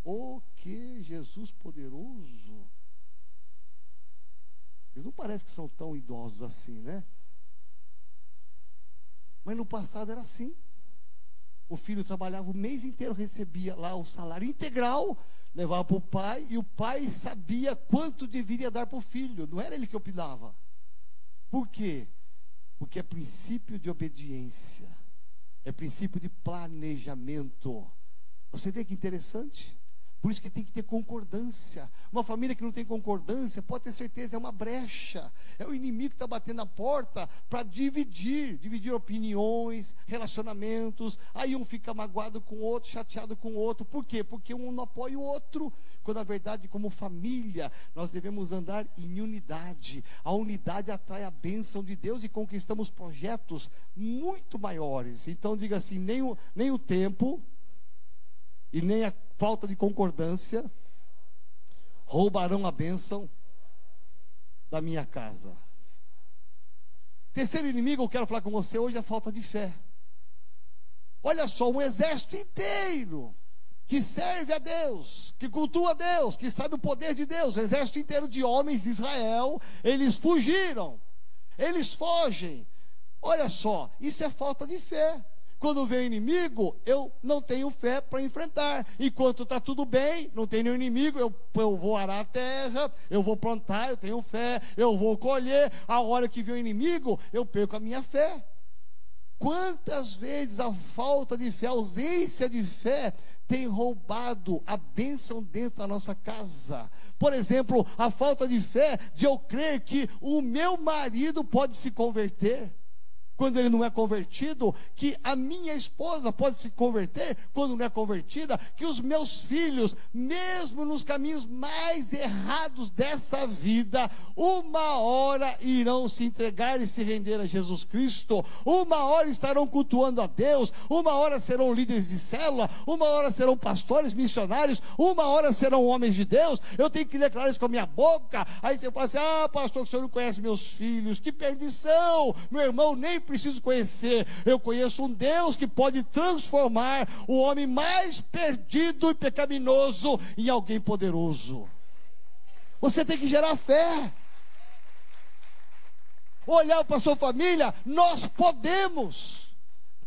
Oh, que Jesus poderoso! Eles não parecem que são tão idosos assim, né? Mas no passado era assim. O filho trabalhava o mês inteiro, recebia lá o salário integral, levava para o pai, e o pai sabia quanto deveria dar para o filho. Não era ele que opinava. Por quê? Porque é princípio de obediência, é princípio de planejamento. Você vê que interessante? Por isso que tem que ter concordância. Uma família que não tem concordância, pode ter certeza, é uma brecha. É o inimigo que está batendo a porta para dividir, dividir opiniões, relacionamentos. Aí um fica magoado com o outro, chateado com o outro. Por quê? Porque um não apoia o outro. Quando na verdade, como família, nós devemos andar em unidade. A unidade atrai a bênção de Deus e conquistamos projetos muito maiores. Então diga assim, nem o, nem o tempo e nem a falta de concordância roubarão a bênção da minha casa. Terceiro inimigo, eu quero falar com você hoje, é a falta de fé. Olha só, um exército inteiro que serve a Deus, que cultua a Deus, que sabe o poder de Deus, o exército inteiro de homens de Israel, eles fugiram, eles fogem. Olha só, isso é falta de fé. Quando vem o inimigo, eu não tenho fé para enfrentar. Enquanto está tudo bem, não tem nenhum inimigo, eu, eu vou arar a terra, eu vou plantar, eu tenho fé, eu vou colher. A hora que vem o inimigo, eu perco a minha fé. Quantas vezes a falta de fé, a ausência de fé, tem roubado a bênção dentro da nossa casa? Por exemplo, a falta de fé de eu crer que o meu marido pode se converter quando ele não é convertido, que a minha esposa pode se converter quando não é convertida, que os meus filhos, mesmo nos caminhos mais errados dessa vida, uma hora irão se entregar e se render a Jesus Cristo, uma hora estarão cultuando a Deus, uma hora serão líderes de célula, uma hora serão pastores, missionários, uma hora serão homens de Deus. Eu tenho que declarar isso com a minha boca. Aí você fala assim: ah, pastor, o senhor não conhece meus filhos, que perdição, meu irmão, nem preciso conhecer. Eu conheço um Deus que pode transformar o homem mais perdido e pecaminoso em alguém poderoso. Você tem que gerar fé. Olhar para a sua família, nós podemos.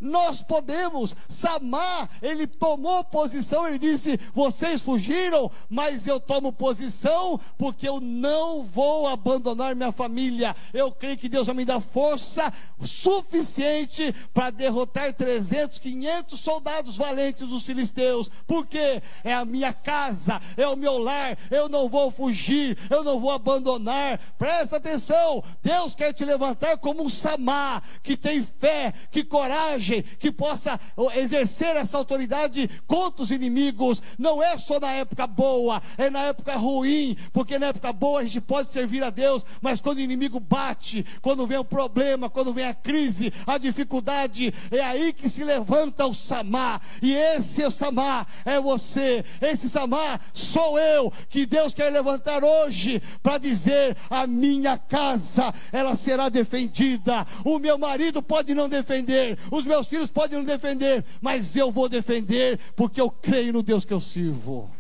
Nós podemos. Samar, ele tomou posição, ele disse: Vocês fugiram, mas eu tomo posição, porque eu não vou abandonar minha família. Eu creio que Deus vai me dar força suficiente para derrotar 300, 500 soldados valentes dos filisteus, porque é a minha casa, é o meu lar. Eu não vou fugir, eu não vou abandonar. Presta atenção: Deus quer te levantar como um Samar, que tem fé, que coragem que possa exercer essa autoridade contra os inimigos. Não é só na época boa, é na época ruim, porque na época boa a gente pode servir a Deus, mas quando o inimigo bate, quando vem o problema, quando vem a crise, a dificuldade, é aí que se levanta o Samar. E esse é o Samar é você, esse Samar sou eu, que Deus quer levantar hoje para dizer: a minha casa ela será defendida. O meu marido pode não defender, os meus meus filhos podem não defender, mas eu vou defender, porque eu creio no Deus que eu sirvo.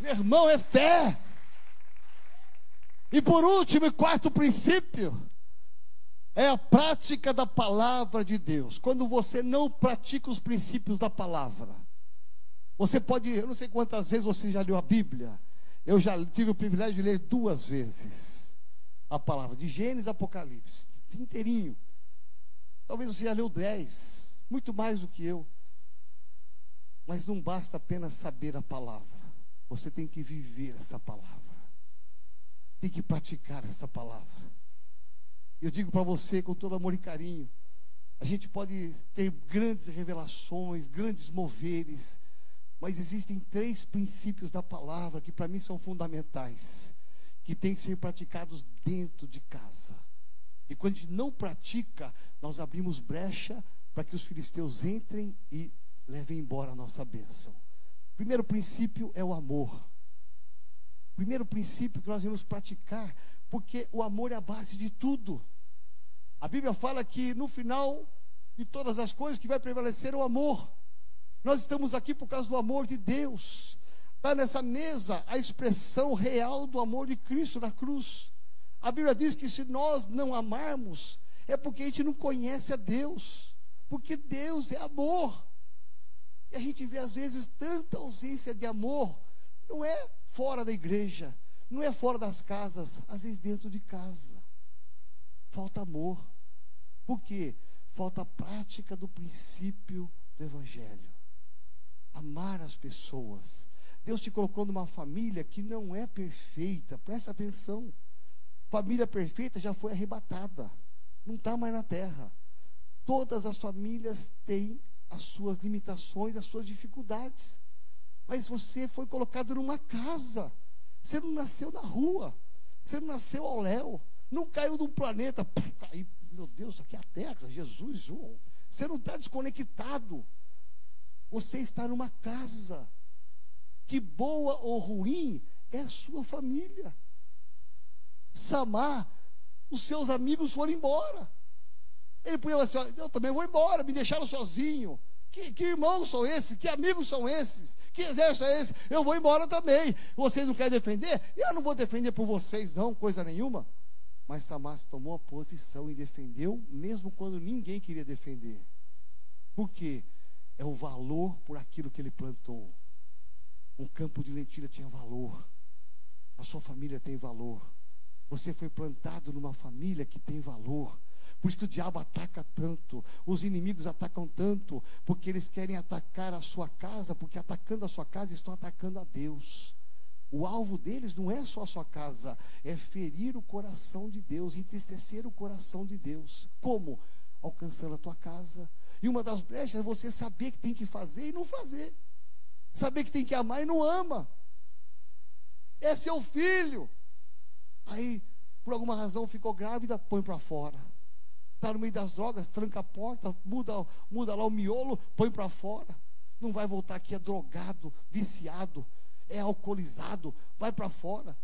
Meu irmão, é fé. E por último e quarto princípio, é a prática da palavra de Deus. Quando você não pratica os princípios da palavra, você pode, eu não sei quantas vezes você já leu a Bíblia. Eu já tive o privilégio de ler duas vezes a palavra, de Gênesis a Apocalipse, inteirinho. Talvez você já leu dez, muito mais do que eu. Mas não basta apenas saber a palavra, você tem que viver essa palavra, tem que praticar essa palavra. Eu digo para você com todo amor e carinho: a gente pode ter grandes revelações, grandes moveres, mas existem três princípios da palavra que para mim são fundamentais, que têm que ser praticados dentro de casa. E quando a gente não pratica, nós abrimos brecha para que os filisteus entrem e levem embora a nossa bênção. Primeiro princípio é o amor. Primeiro princípio que nós vamos praticar, porque o amor é a base de tudo. A Bíblia fala que no final de todas as coisas que vai prevalecer é o amor. Nós estamos aqui por causa do amor de Deus. Está nessa mesa a expressão real do amor de Cristo na cruz. A Bíblia diz que se nós não amarmos, é porque a gente não conhece a Deus. Porque Deus é amor. E a gente vê às vezes tanta ausência de amor. Não é fora da igreja, não é fora das casas, às vezes dentro de casa. Falta amor. Por quê? Falta a prática do princípio do Evangelho. Amar as pessoas. Deus te colocou numa família que não é perfeita. Presta atenção. Família perfeita já foi arrebatada. Não está mais na terra. Todas as famílias têm as suas limitações, as suas dificuldades. Mas você foi colocado numa casa. Você não nasceu na rua. Você não nasceu ao léu. Não caiu de um planeta. Caiu meu Deus, aqui é a terra, Jesus, João. Você não está desconectado. Você está numa casa. Que boa ou ruim é a sua família. Samar, os seus amigos foram embora. Ele falar assim: eu também vou embora, me deixaram sozinho. Que, que, irmãos são esses? Que amigos são esses? Que exército é esse? Eu vou embora também. Vocês não querem defender? Eu não vou defender por vocês, não, coisa nenhuma. Mas Samás tomou a posição e defendeu, mesmo quando ninguém queria defender. Por quê? É o valor por aquilo que ele plantou. Um campo de lentilha tinha valor. A sua família tem valor. Você foi plantado numa família que tem valor. Por isso que o diabo ataca tanto, os inimigos atacam tanto, porque eles querem atacar a sua casa, porque atacando a sua casa estão atacando a Deus. O alvo deles não é só a sua casa, é ferir o coração de Deus, entristecer o coração de Deus. Como? Alcançando a tua casa. E uma das brechas é você saber que tem que fazer e não fazer. Saber que tem que amar e não ama. É seu filho. Aí, por alguma razão, ficou grávida, põe para fora. Está no meio das drogas, tranca a porta, muda, muda lá o miolo, põe para fora. Não vai voltar aqui é drogado, viciado é alcoolizado, vai para fora.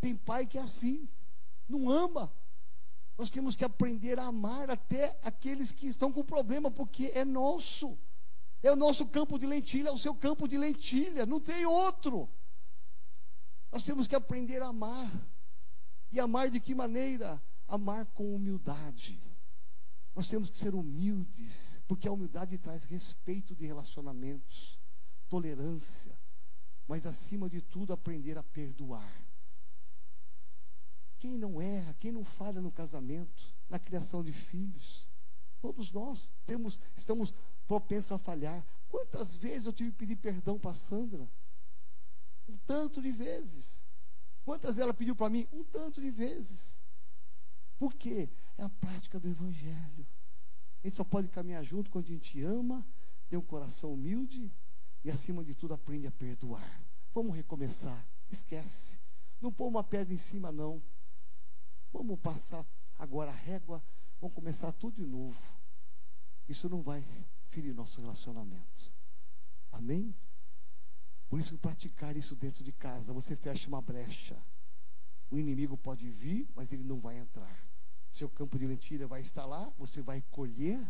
Tem pai que é assim, não ama. Nós temos que aprender a amar até aqueles que estão com problema, porque é nosso. É o nosso campo de lentilha, é o seu campo de lentilha, não tem outro. Nós temos que aprender a amar. E amar de que maneira? Amar com humildade. Nós temos que ser humildes, porque a humildade traz respeito de relacionamentos, tolerância, mas acima de tudo aprender a perdoar. Quem não erra, quem não falha no casamento, na criação de filhos? Todos nós temos, estamos propensos a falhar. Quantas vezes eu tive que pedir perdão para Sandra? Um tanto de vezes. Quantas ela pediu para mim? Um tanto de vezes. Por quê? É a prática do Evangelho. A gente só pode caminhar junto quando a gente ama, tem um coração humilde e, acima de tudo, aprende a perdoar. Vamos recomeçar. Esquece. Não pôr uma pedra em cima, não. Vamos passar agora a régua. Vamos começar tudo de novo. Isso não vai ferir nosso relacionamento. Amém? Por isso, praticar isso dentro de casa, você fecha uma brecha. O inimigo pode vir, mas ele não vai entrar. Seu campo de lentilha vai estar lá, você vai colher,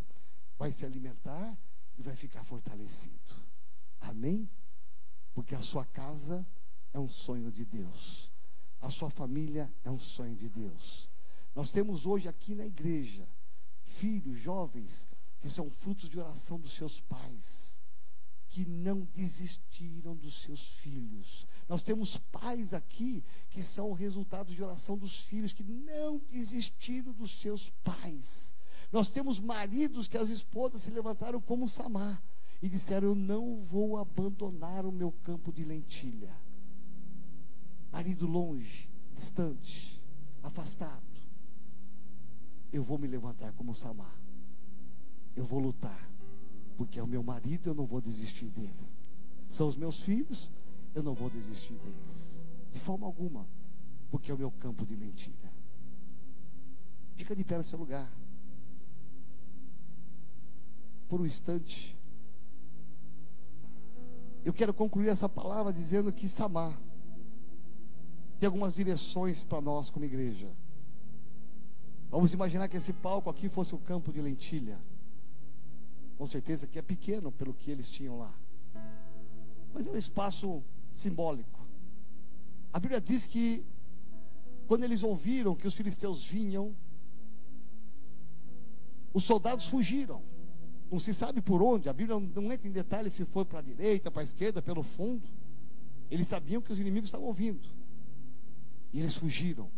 vai se alimentar e vai ficar fortalecido. Amém? Porque a sua casa é um sonho de Deus. A sua família é um sonho de Deus. Nós temos hoje aqui na igreja filhos, jovens, que são frutos de oração dos seus pais, que não desistiram dos seus filhos. Nós temos pais aqui que são resultados de oração dos filhos, que não desistiram dos seus pais. Nós temos maridos que as esposas se levantaram como Samar e disseram: Eu não vou abandonar o meu campo de lentilha. Marido longe, distante, afastado. Eu vou me levantar como Samar. Eu vou lutar, porque é o meu marido, eu não vou desistir dele. São os meus filhos, eu não vou desistir deles. De forma alguma, porque é o meu campo de lentilha. Fica de pé no seu lugar por um instante. Eu quero concluir essa palavra dizendo que Samar tem algumas direções para nós como igreja. Vamos imaginar que esse palco aqui fosse o campo de lentilha. Com certeza que é pequeno pelo que eles tinham lá. Mas é um espaço simbólico. A Bíblia diz que quando eles ouviram que os filisteus vinham, os soldados fugiram. Não se sabe por onde, a Bíblia não entra em detalhes se foi para a direita, para a esquerda, pelo fundo. Eles sabiam que os inimigos estavam vindo. E eles fugiram.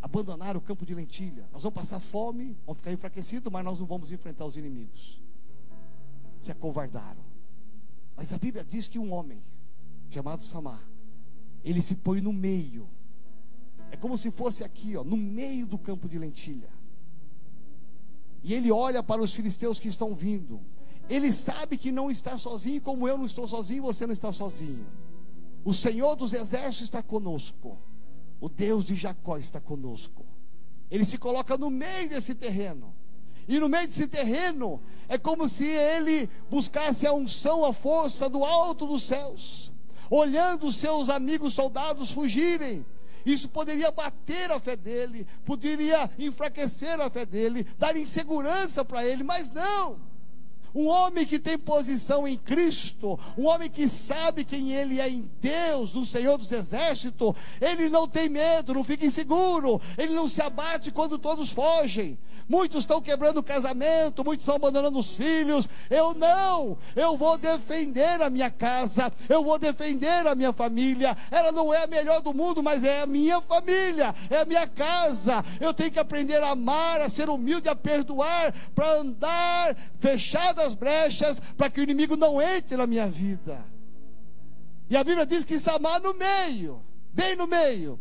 Abandonaram o campo de lentilha. Nós vamos passar fome, vamos ficar enfraquecidos, mas nós não vamos enfrentar os inimigos. Se acovardaram. Mas a Bíblia diz que um homem, chamado Samar, ele se põe no meio. É como se fosse aqui, ó, no meio do campo de lentilha. E ele olha para os filisteus que estão vindo. Ele sabe que não está sozinho, como eu não estou sozinho, você não está sozinho. O Senhor dos exércitos está conosco. O Deus de Jacó está conosco. Ele se coloca no meio desse terreno. E no meio desse terreno é como se ele buscasse a unção, a força do alto dos céus, olhando os seus amigos soldados fugirem, isso poderia bater a fé dele, poderia enfraquecer a fé dele, dar insegurança para ele, mas não. Um homem que tem posição em Cristo, um homem que sabe quem ele é em Deus, no Senhor dos Exércitos, ele não tem medo, não fica inseguro, ele não se abate quando todos fogem. Muitos estão quebrando o casamento, muitos estão abandonando os filhos. Eu não, eu vou defender a minha casa, eu vou defender a minha família. Ela não é a melhor do mundo, mas é a minha família, é a minha casa. Eu tenho que aprender a amar, a ser humilde, a perdoar, para andar fechado as brechas para que o inimigo não entre na minha vida. E a Bíblia diz que Samar no meio, bem no meio,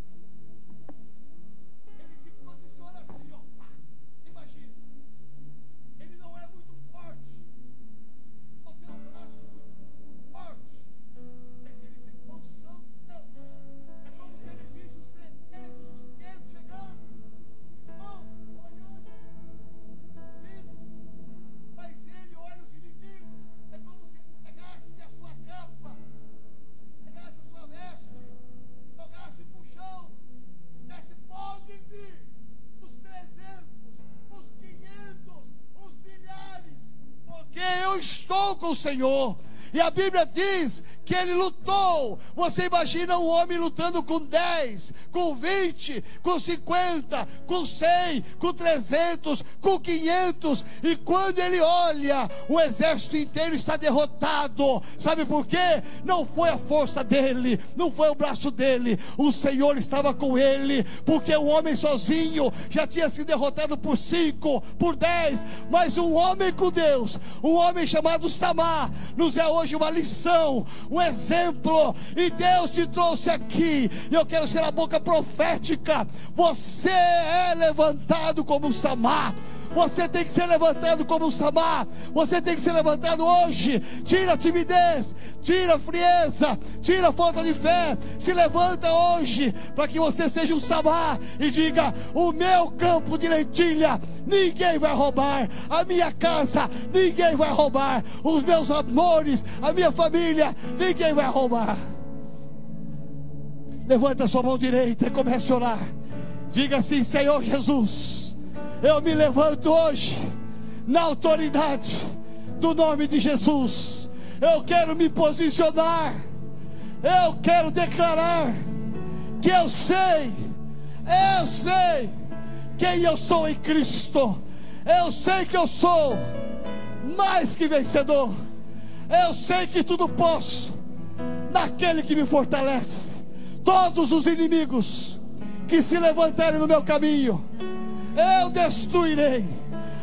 estou com o Senhor. E a Bíblia diz que ele lutou. Você imagina um homem lutando com 10, com 20, com 50, com 100, com 300, com 500. E quando ele olha, o exército inteiro está derrotado. Sabe por quê? Não foi a força dele, não foi o braço dele. O Senhor estava com ele, porque o homem sozinho já tinha sido derrotado por 5, por 10. Mas um homem com Deus, um homem chamado Samar, nos é hoje uma lição, um exemplo, e Deus te trouxe aqui. Eu quero ser a boca profética. Você é levantado como Samar. Você tem que ser levantado como um Samar. Você tem que ser levantado hoje. Tira a timidez, tira a frieza, tira a falta de fé. Se levanta hoje para que você seja um Samar e diga: O meu campo de lentilha ninguém vai roubar. A minha casa ninguém vai roubar. Os meus amores, a minha família ninguém vai roubar. Levanta sua mão direita e comece a orar. Diga assim: Senhor Jesus eu me levanto hoje na autoridade do nome de Jesus. Eu quero me posicionar. Eu quero declarar que eu sei, eu sei quem eu sou em Cristo. Eu sei que eu sou mais que vencedor. Eu sei que tudo posso naquele que me fortalece. Todos os inimigos que se levantarem no meu caminho, eu destruirei.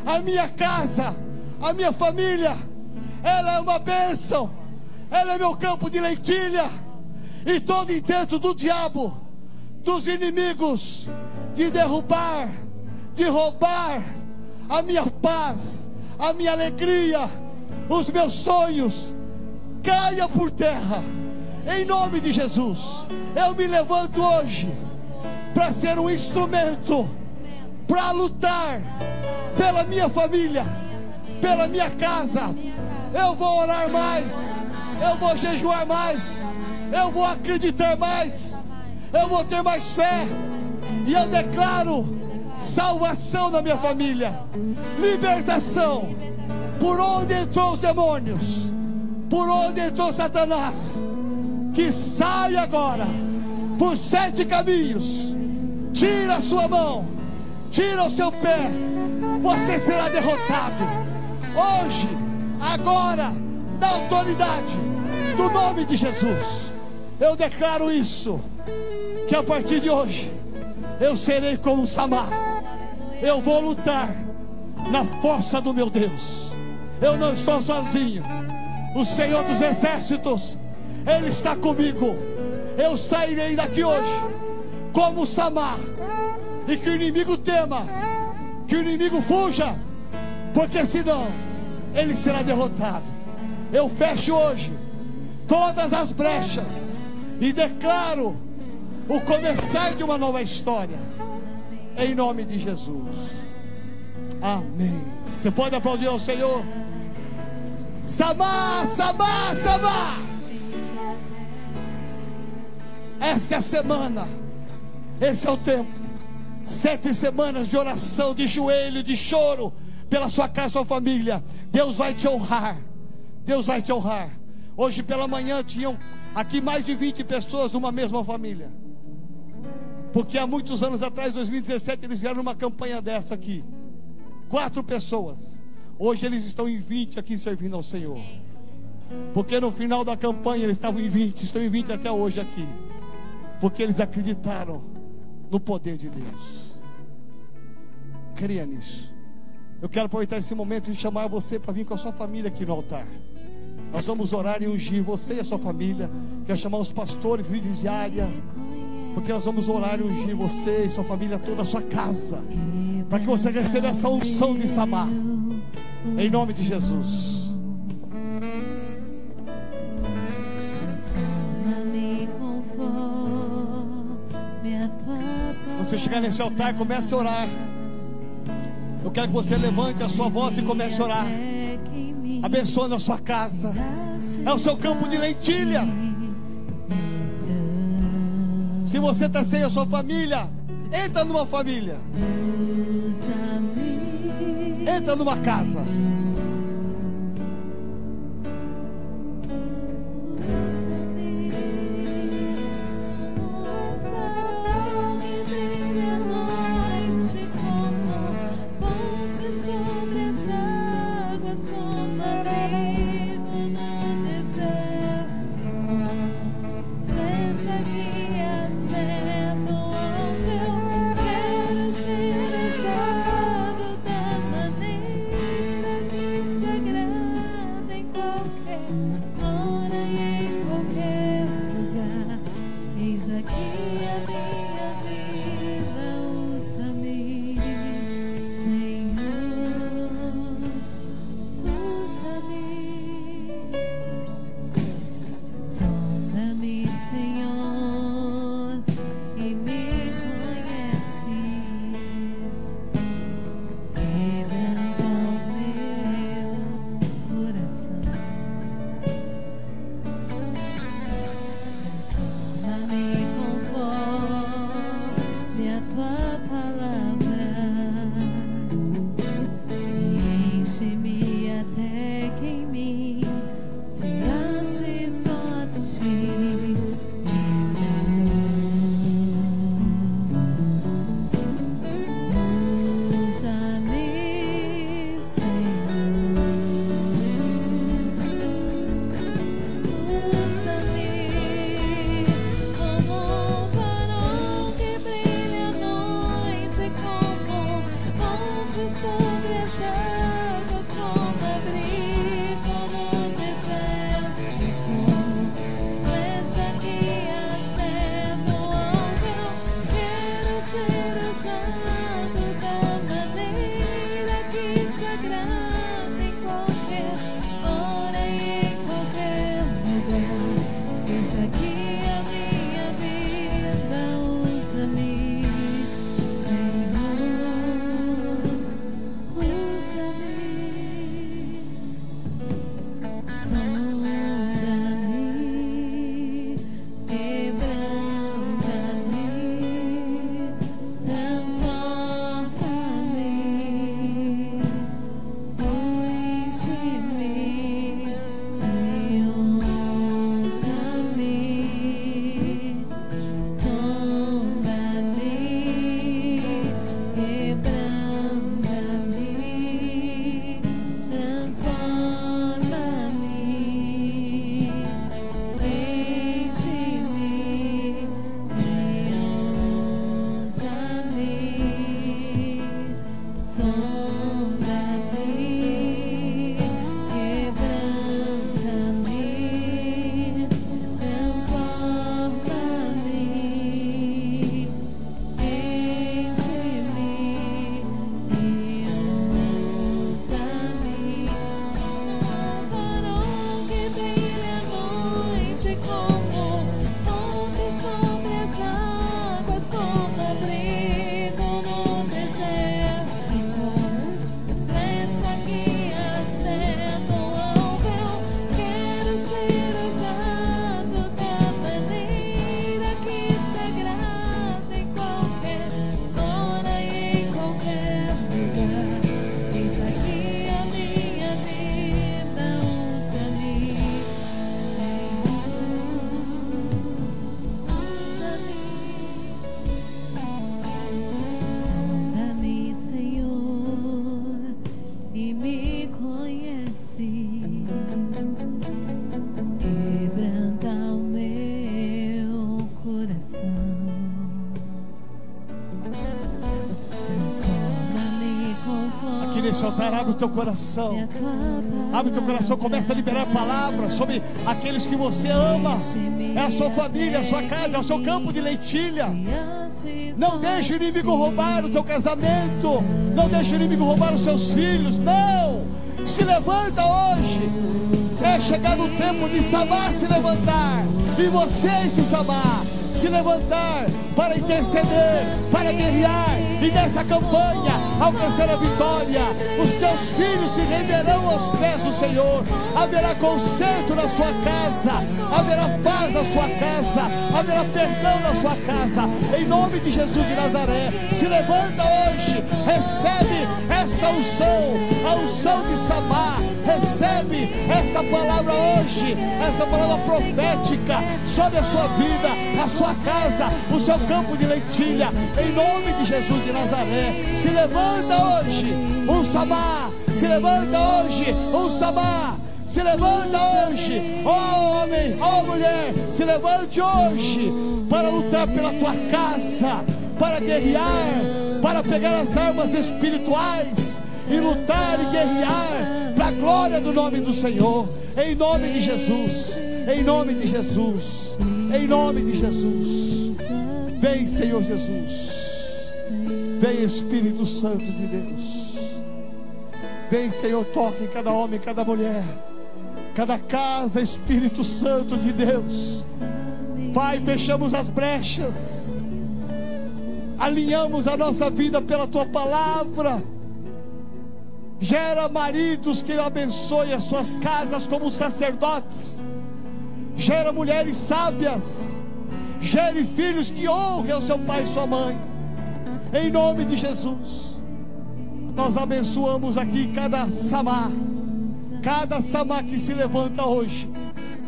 A minha casa, a minha família, ela é uma bênção, ela é meu campo de lentilha. E todo intento do diabo, dos inimigos, de derrubar, de roubar a minha paz, a minha alegria, os meus sonhos, caia por terra, em nome de Jesus. Eu me levanto hoje para ser um instrumento para lutar pela minha família, pela minha casa. Eu vou orar mais, eu vou jejuar mais, eu vou acreditar mais, eu vou ter mais fé, e eu declaro salvação na minha família, libertação. Por onde entrou os demônios, por onde entrou Satanás, que sai agora por sete caminhos, tira a sua mão, tira o seu pé, você será derrotado. Hoje, agora, na autoridade do nome de Jesus, eu declaro isso, que a partir de hoje eu serei como Samar. Eu vou lutar na força do meu Deus. Eu não estou sozinho. O Senhor dos Exércitos, Ele está comigo. Eu sairei daqui hoje como Samar. E que o inimigo tema, que o inimigo fuja, porque senão ele será derrotado. Eu fecho hoje todas as brechas e declaro o começar de uma nova história. Em nome de Jesus. Amém. Você pode aplaudir ao Senhor? Samar, Samar, Samar. Essa é a semana. Esse é o tempo. Sete semanas de oração, de joelho, de choro pela sua casa, sua família. Deus vai te honrar. Deus vai te honrar. Hoje pela manhã tinham aqui mais de 20 pessoas numa mesma família. Porque há muitos anos atrás, 2017, eles vieram numa campanha dessa aqui. Quatro pessoas. Hoje eles estão em 20 aqui servindo ao Senhor. Porque no final da campanha eles estavam em 20, estão em 20 até hoje aqui. Porque eles acreditaram no poder de Deus. Creia nisso. Eu quero aproveitar esse momento e chamar você para vir com a sua família aqui no altar. Nós vamos orar e ungir você e a sua família. Quero chamar os pastores, líderes de área porque nós vamos orar e ungir você e sua família, toda a sua casa, para que você receba essa unção de Samar, em nome de Jesus. Você chegar nesse altar, comece a orar. Eu quero que você levante a sua voz e comece a orar. Abençoando a sua casa. É o seu campo de lentilha. Se você está sem a sua família, entra numa família. Entra numa casa. Abre o teu coração. Abre o teu coração, começa a liberar palavras sobre aqueles que você ama. É a sua família, a sua casa, é o seu campo de leitilha. Não deixe o inimigo roubar o teu casamento. Não deixe o inimigo roubar os seus filhos. Não! Se levanta hoje. É chegar o tempo de Samar se levantar. E você se Samar se levantar para interceder, para guerrear e nessa campanha alcançar a vitória. Os teus filhos se renderão aos pés do Senhor. Haverá conserto na sua casa, haverá paz na sua casa, haverá perdão na sua casa. Em nome de Jesus de Nazaré, se levanta hoje, recebe esta unção, a unção de Samar. Recebe esta palavra hoje, esta palavra profética sobre a sua vida, a sua casa, o seu campo de lentilha. Em nome de Jesus de Nazaré, se levanta hoje um Samar, se levanta hoje um Samar. Se levanta hoje, ó oh homem, ó oh mulher, se levante hoje para lutar pela tua casa, para guerrear, para pegar as armas espirituais e lutar e guerrear a glória do nome do Senhor, em nome de Jesus, em nome de Jesus, em nome de Jesus. Vem, Senhor Jesus, vem, Espírito Santo de Deus. Vem, Senhor, toque em cada homem, cada mulher, cada casa, Espírito Santo de Deus. Pai, fechamos as brechas, alinhamos a nossa vida pela tua palavra Gera maridos que abençoem as suas casas como sacerdotes. Gera mulheres sábias. Gere filhos que honrem o seu pai e sua mãe. Em nome de Jesus. Nós abençoamos aqui cada samar. Cada samar que se levanta hoje.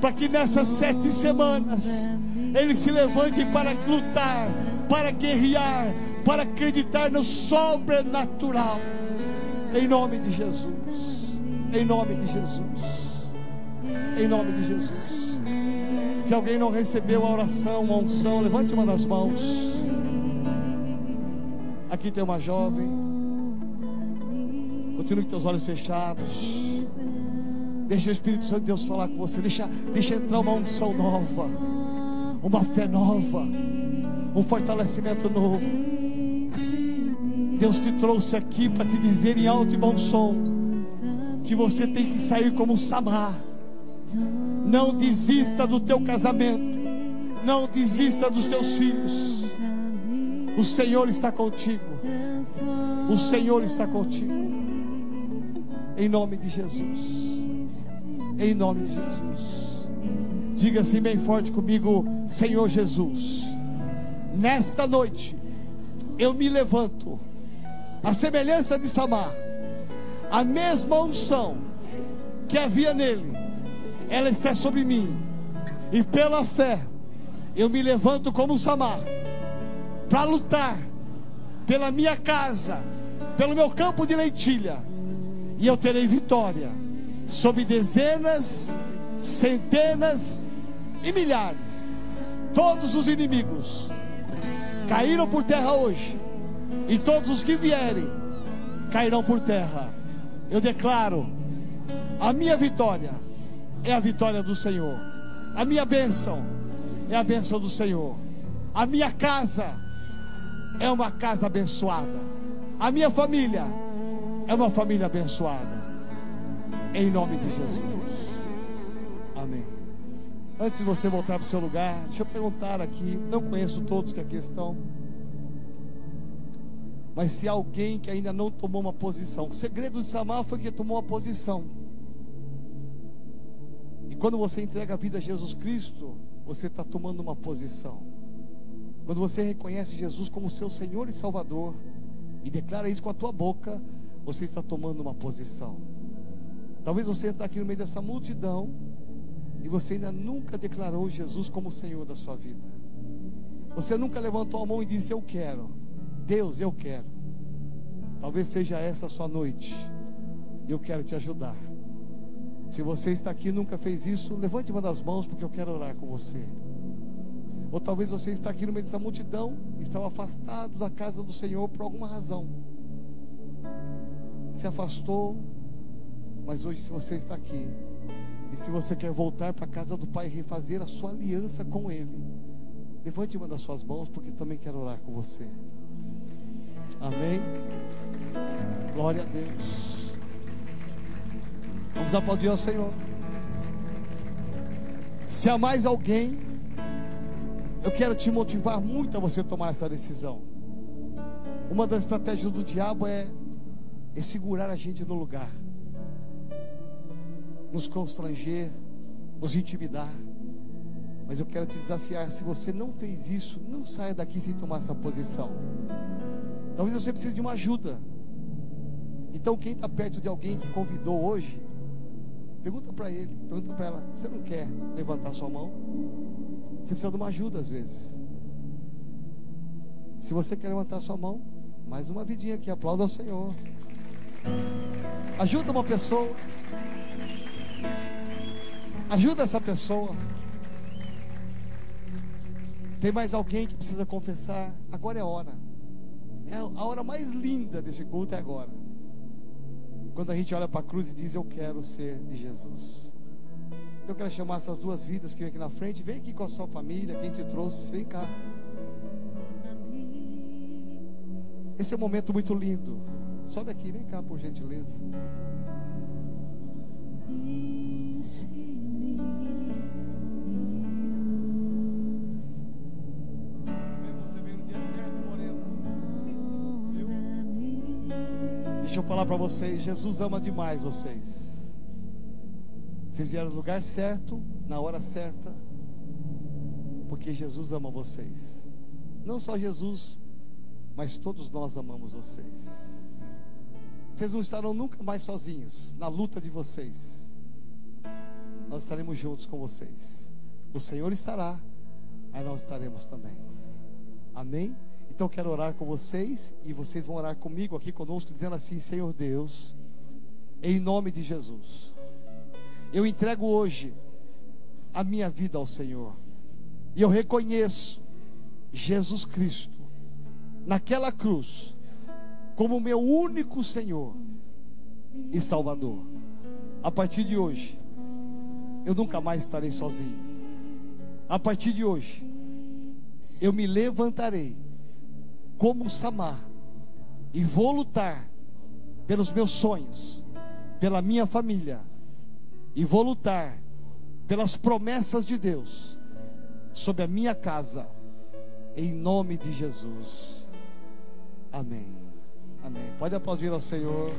Para que nessas sete semanas ele se levante para lutar, para guerrear, para acreditar no sobrenatural em nome de Jesus. Em nome de Jesus. Em nome de Jesus. Se alguém não recebeu a oração, a unção, levante uma das mãos. Aqui tem uma jovem. Continue com teus olhos fechados. Deixa o Espírito Santo de Deus falar com você. Deixa, deixa entrar uma unção nova, uma fé nova, um fortalecimento novo. Deus te trouxe aqui para te dizer em alto e bom som que você tem que sair como Samar. Não desista do teu casamento. Não desista dos teus filhos. O Senhor está contigo. O Senhor está contigo. Em nome de Jesus. Em nome de Jesus. Diga assim bem forte comigo, Senhor Jesus. Nesta noite eu me levanto, a semelhança de Samar, a mesma unção que havia nele, ela está sobre mim, e pela fé eu me levanto como Samar para lutar pela minha casa, pelo meu campo de leitilha, e eu terei vitória sobre dezenas, centenas e milhares. Todos os inimigos caíram por terra hoje, e todos os que vierem cairão por terra. Eu declaro: a minha vitória é a vitória do Senhor, a minha bênção é a bênção do Senhor, a minha casa é uma casa abençoada. A minha família é uma família abençoada. Em nome de Jesus. Amém. Antes de você voltar para o seu lugar, deixa eu perguntar aqui. Não conheço todos que aqui estão. Mas se alguém que ainda não tomou uma posição, o segredo de Samar foi que tomou uma posição. E quando você entrega a vida a Jesus Cristo, você está tomando uma posição. Quando você reconhece Jesus como seu Senhor e Salvador e declara isso com a tua boca, você está tomando uma posição. Talvez você está aqui no meio dessa multidão e você ainda nunca declarou Jesus como Senhor da sua vida. Você nunca levantou a mão e disse: Eu quero. Deus, eu quero. Talvez seja essa a sua noite. Eu quero te ajudar. Se você está aqui e nunca fez isso, levante uma das mãos, porque eu quero orar com você. Ou talvez você está aqui no meio dessa multidão, estava afastado da casa do Senhor por alguma razão. Se afastou, mas hoje se você está aqui, e se você quer voltar para a casa do Pai e refazer a sua aliança com Ele, levante uma das suas mãos, porque também quero orar com você. Amém? Glória a Deus. Vamos aplaudir ao Senhor. Se há mais alguém eu quero te motivar muito a você tomar essa decisão. Uma das estratégias do diabo é, é segurar a gente no lugar, nos constranger, nos intimidar. Mas eu quero te desafiar: se você não fez isso, não saia daqui sem tomar essa posição. Talvez você precise de uma ajuda. Então, quem está perto de alguém que convidou hoje, pergunta para ele, pergunta para ela: você não quer levantar sua mão? Você precisa de uma ajuda às vezes. Se você quer levantar sua mão, mais uma vidinha aqui, aplauda ao Senhor. Ajuda uma pessoa. Ajuda essa pessoa. Tem mais alguém que precisa confessar? Agora é hora. É a hora mais linda desse culto é agora. Quando a gente olha para a cruz e diz: Eu quero ser de Jesus. Então eu quero chamar essas duas vidas que vem aqui na frente. Vem aqui com a sua família, quem te trouxe, vem cá. Esse é um momento muito lindo. Sobe aqui, vem cá, por gentileza. Deixa eu falar para vocês, Jesus ama demais vocês. Vocês vieram no lugar certo, na hora certa, porque Jesus ama vocês. Não só Jesus, mas todos nós amamos vocês. Vocês não estarão nunca mais sozinhos na luta de vocês. Nós estaremos juntos com vocês. O Senhor estará, aí nós estaremos também. Amém? Então eu quero orar com vocês e vocês vão orar comigo aqui conosco, dizendo assim: Senhor Deus, em nome de Jesus. Eu entrego hoje a minha vida ao Senhor. E eu reconheço Jesus Cristo naquela cruz como meu único Senhor e Salvador. A partir de hoje, eu nunca mais estarei sozinho. A partir de hoje, eu me levantarei como Samar e vou lutar pelos meus sonhos, pela minha família e vou lutar pelas promessas de Deus sobre a minha casa, em nome de Jesus. Amém. Amém. Pode aplaudir ao Senhor.